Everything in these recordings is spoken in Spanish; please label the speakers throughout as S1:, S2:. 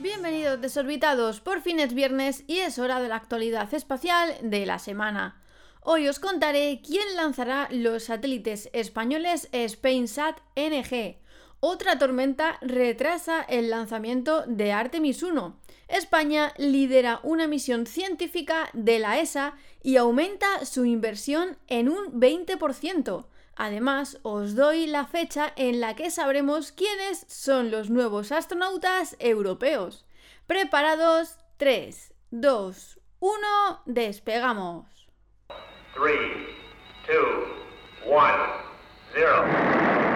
S1: Bienvenidos desorbitados, por fin es viernes y es hora de la actualidad espacial de la semana. Hoy os contaré quién lanzará los satélites españoles SpainSat NG. Otra tormenta retrasa el lanzamiento de Artemis 1. España lidera una misión científica de la ESA y aumenta su inversión en un 20%. Además, os doy la fecha en la que sabremos quiénes son los nuevos astronautas europeos. Preparados, 3, 2, 1, despegamos. 3, 2, 1, 0.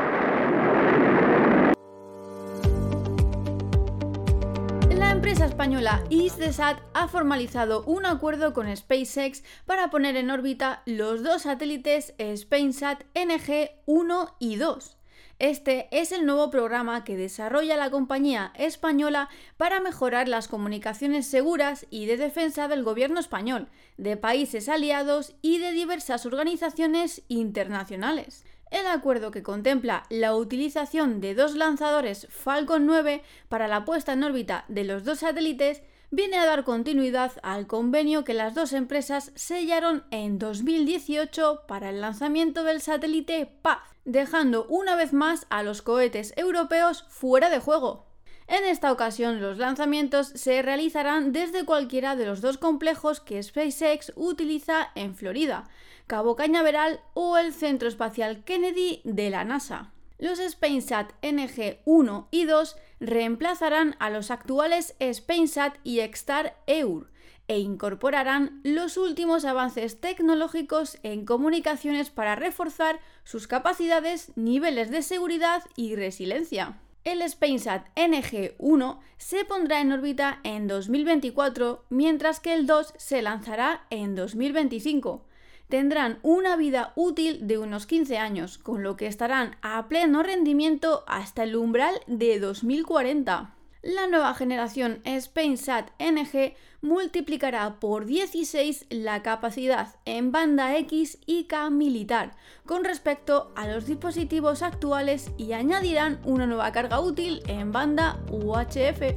S1: Empresa española EastDesat ha formalizado un acuerdo con SpaceX para poner en órbita los dos satélites SpainSat NG-1 y 2. Este es el nuevo programa que desarrolla la compañía española para mejorar las comunicaciones seguras y de defensa del gobierno español, de países aliados y de diversas organizaciones internacionales. El acuerdo que contempla la utilización de dos lanzadores Falcon 9 para la puesta en órbita de los dos satélites viene a dar continuidad al convenio que las dos empresas sellaron en 2018 para el lanzamiento del satélite Paz, dejando una vez más a los cohetes europeos fuera de juego. En esta ocasión los lanzamientos se realizarán desde cualquiera de los dos complejos que SpaceX utiliza en Florida, Cabo Cañaveral o el Centro Espacial Kennedy de la NASA. Los SpainSat NG-1 y 2 reemplazarán a los actuales SpainSat y Extar EUR e incorporarán los últimos avances tecnológicos en comunicaciones para reforzar sus capacidades, niveles de seguridad y resiliencia. El SpainSat NG-1 se pondrá en órbita en 2024, mientras que el 2 se lanzará en 2025. Tendrán una vida útil de unos 15 años, con lo que estarán a pleno rendimiento hasta el umbral de 2040 la nueva generación SpainSat NG multiplicará por 16 la capacidad en banda X y K militar con respecto a los dispositivos actuales y añadirán una nueva carga útil en banda UHF.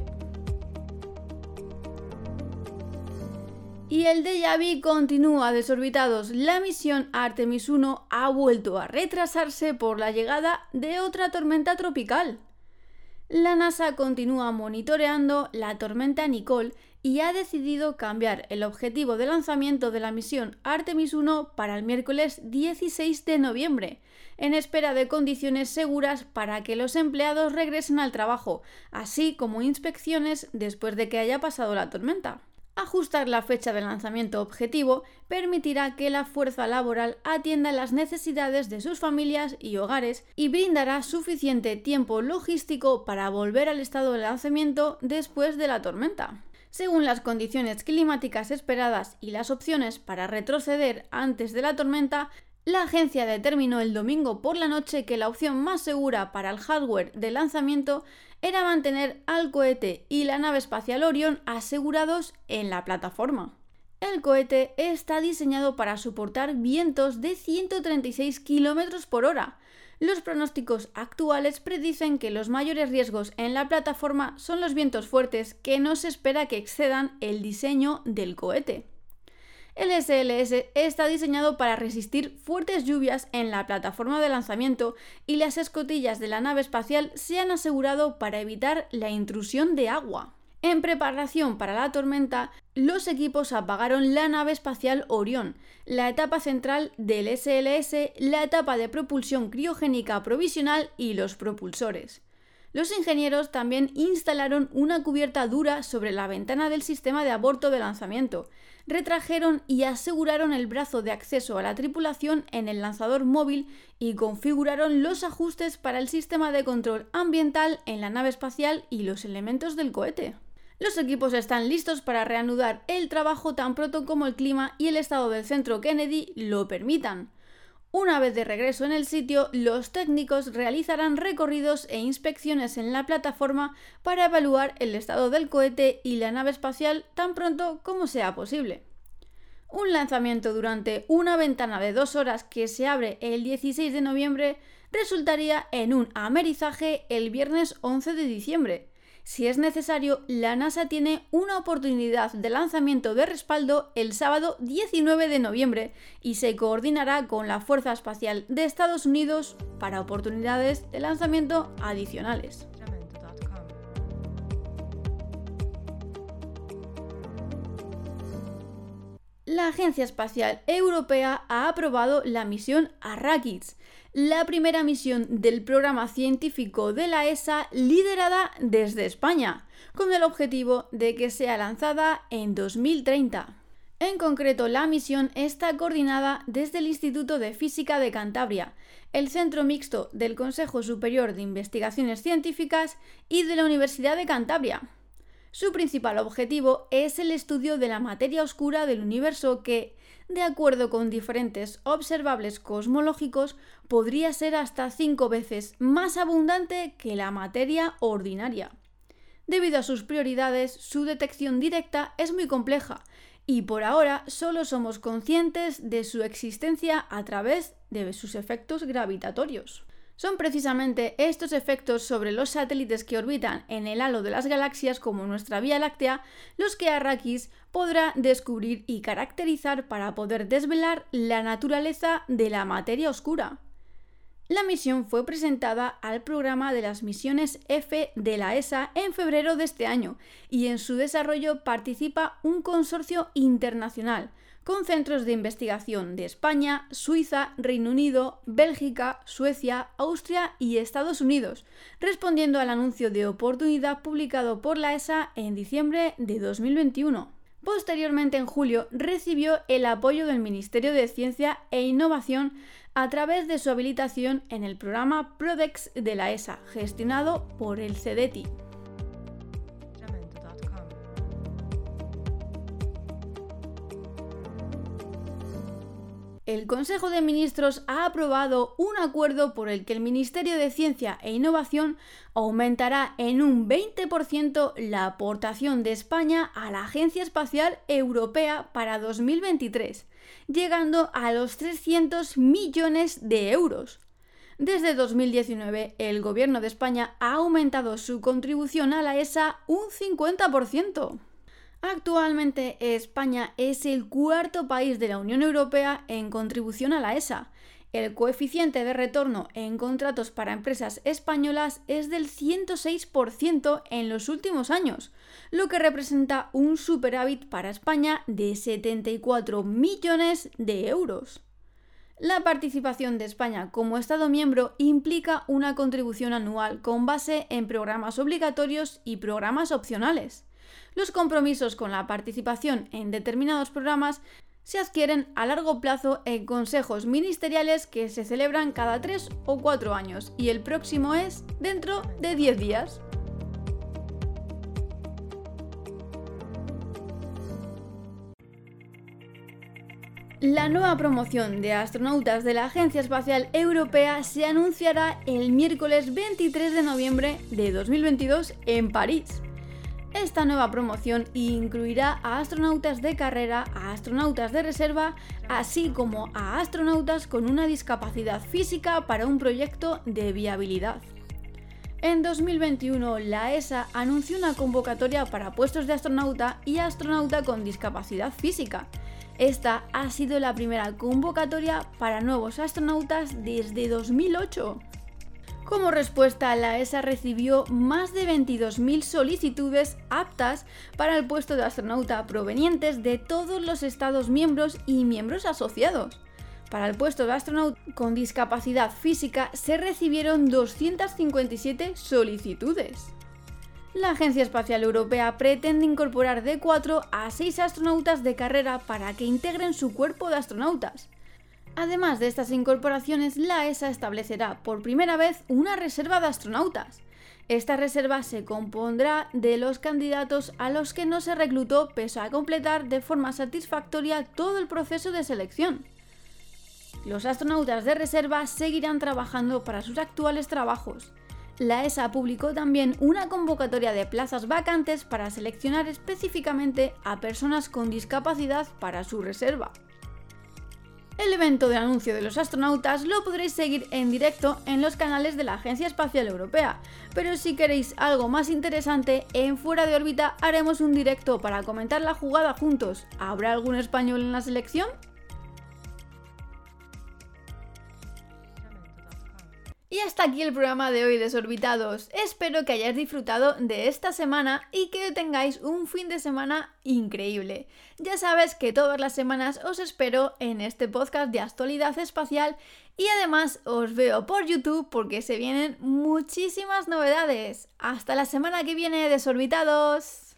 S1: Y el vu continúa desorbitados. La misión Artemis 1 ha vuelto a retrasarse por la llegada de otra tormenta tropical la NASA continúa monitoreando la tormenta Nicole y ha decidido cambiar el objetivo de lanzamiento de la misión Artemis 1 para el miércoles 16 de noviembre, en espera de condiciones seguras para que los empleados regresen al trabajo, así como inspecciones después de que haya pasado la tormenta. Ajustar la fecha de lanzamiento objetivo permitirá que la fuerza laboral atienda las necesidades de sus familias y hogares y brindará suficiente tiempo logístico para volver al estado de lanzamiento después de la tormenta. Según las condiciones climáticas esperadas y las opciones para retroceder antes de la tormenta, la agencia determinó el domingo por la noche que la opción más segura para el hardware de lanzamiento era mantener al cohete y la nave espacial Orion asegurados en la plataforma. El cohete está diseñado para soportar vientos de 136 km por hora. Los pronósticos actuales predicen que los mayores riesgos en la plataforma son los vientos fuertes que no se espera que excedan el diseño del cohete. El SLS está diseñado para resistir fuertes lluvias en la plataforma de lanzamiento y las escotillas de la nave espacial se han asegurado para evitar la intrusión de agua. En preparación para la tormenta, los equipos apagaron la nave espacial Orión, la etapa central del SLS, la etapa de propulsión criogénica provisional y los propulsores. Los ingenieros también instalaron una cubierta dura sobre la ventana del sistema de aborto de lanzamiento, retrajeron y aseguraron el brazo de acceso a la tripulación en el lanzador móvil y configuraron los ajustes para el sistema de control ambiental en la nave espacial y los elementos del cohete. Los equipos están listos para reanudar el trabajo tan pronto como el clima y el estado del centro Kennedy lo permitan. Una vez de regreso en el sitio, los técnicos realizarán recorridos e inspecciones en la plataforma para evaluar el estado del cohete y la nave espacial tan pronto como sea posible. Un lanzamiento durante una ventana de dos horas que se abre el 16 de noviembre resultaría en un amerizaje el viernes 11 de diciembre. Si es necesario, la NASA tiene una oportunidad de lanzamiento de respaldo el sábado 19 de noviembre y se coordinará con la Fuerza Espacial de Estados Unidos para oportunidades de lanzamiento adicionales. La Agencia Espacial Europea ha aprobado la misión Arrakis, la primera misión del programa científico de la ESA liderada desde España, con el objetivo de que sea lanzada en 2030. En concreto, la misión está coordinada desde el Instituto de Física de Cantabria, el Centro Mixto del Consejo Superior de Investigaciones Científicas y de la Universidad de Cantabria. Su principal objetivo es el estudio de la materia oscura del universo que, de acuerdo con diferentes observables cosmológicos, podría ser hasta cinco veces más abundante que la materia ordinaria. Debido a sus prioridades, su detección directa es muy compleja y por ahora solo somos conscientes de su existencia a través de sus efectos gravitatorios. Son precisamente estos efectos sobre los satélites que orbitan en el halo de las galaxias como nuestra Vía Láctea los que Arrakis podrá descubrir y caracterizar para poder desvelar la naturaleza de la materia oscura. La misión fue presentada al programa de las misiones F de la ESA en febrero de este año y en su desarrollo participa un consorcio internacional con centros de investigación de España, Suiza, Reino Unido, Bélgica, Suecia, Austria y Estados Unidos, respondiendo al anuncio de oportunidad publicado por la ESA en diciembre de 2021. Posteriormente, en julio, recibió el apoyo del Ministerio de Ciencia e Innovación a través de su habilitación en el programa PRODEX de la ESA, gestionado por el CEDETI. El Consejo de Ministros ha aprobado un acuerdo por el que el Ministerio de Ciencia e Innovación aumentará en un 20% la aportación de España a la Agencia Espacial Europea para 2023, llegando a los 300 millones de euros. Desde 2019, el Gobierno de España ha aumentado su contribución a la ESA un 50%. Actualmente España es el cuarto país de la Unión Europea en contribución a la ESA. El coeficiente de retorno en contratos para empresas españolas es del 106% en los últimos años, lo que representa un superávit para España de 74 millones de euros. La participación de España como Estado miembro implica una contribución anual con base en programas obligatorios y programas opcionales los compromisos con la participación en determinados programas se adquieren a largo plazo en consejos ministeriales que se celebran cada tres o cuatro años y el próximo es dentro de 10 días. La nueva promoción de astronautas de la Agencia Espacial Europea se anunciará el miércoles 23 de noviembre de 2022 en París. Esta nueva promoción incluirá a astronautas de carrera, a astronautas de reserva, así como a astronautas con una discapacidad física para un proyecto de viabilidad. En 2021, la ESA anunció una convocatoria para puestos de astronauta y astronauta con discapacidad física. Esta ha sido la primera convocatoria para nuevos astronautas desde 2008. Como respuesta, la ESA recibió más de 22.000 solicitudes aptas para el puesto de astronauta provenientes de todos los Estados miembros y miembros asociados. Para el puesto de astronauta con discapacidad física se recibieron 257 solicitudes. La Agencia Espacial Europea pretende incorporar de 4 a 6 astronautas de carrera para que integren su cuerpo de astronautas. Además de estas incorporaciones, la ESA establecerá por primera vez una reserva de astronautas. Esta reserva se compondrá de los candidatos a los que no se reclutó pese a completar de forma satisfactoria todo el proceso de selección. Los astronautas de reserva seguirán trabajando para sus actuales trabajos. la ESA publicó también una convocatoria de plazas vacantes para seleccionar específicamente a personas con discapacidad para su reserva. El evento de anuncio de los astronautas lo podréis seguir en directo en los canales de la Agencia Espacial Europea, pero si queréis algo más interesante, en Fuera de órbita haremos un directo para comentar la jugada juntos. ¿Habrá algún español en la selección? Y hasta aquí el programa de hoy, desorbitados. Espero que hayáis disfrutado de esta semana y que tengáis un fin de semana increíble. Ya sabes que todas las semanas os espero en este podcast de actualidad espacial y además os veo por YouTube porque se vienen muchísimas novedades. Hasta la semana que viene, desorbitados.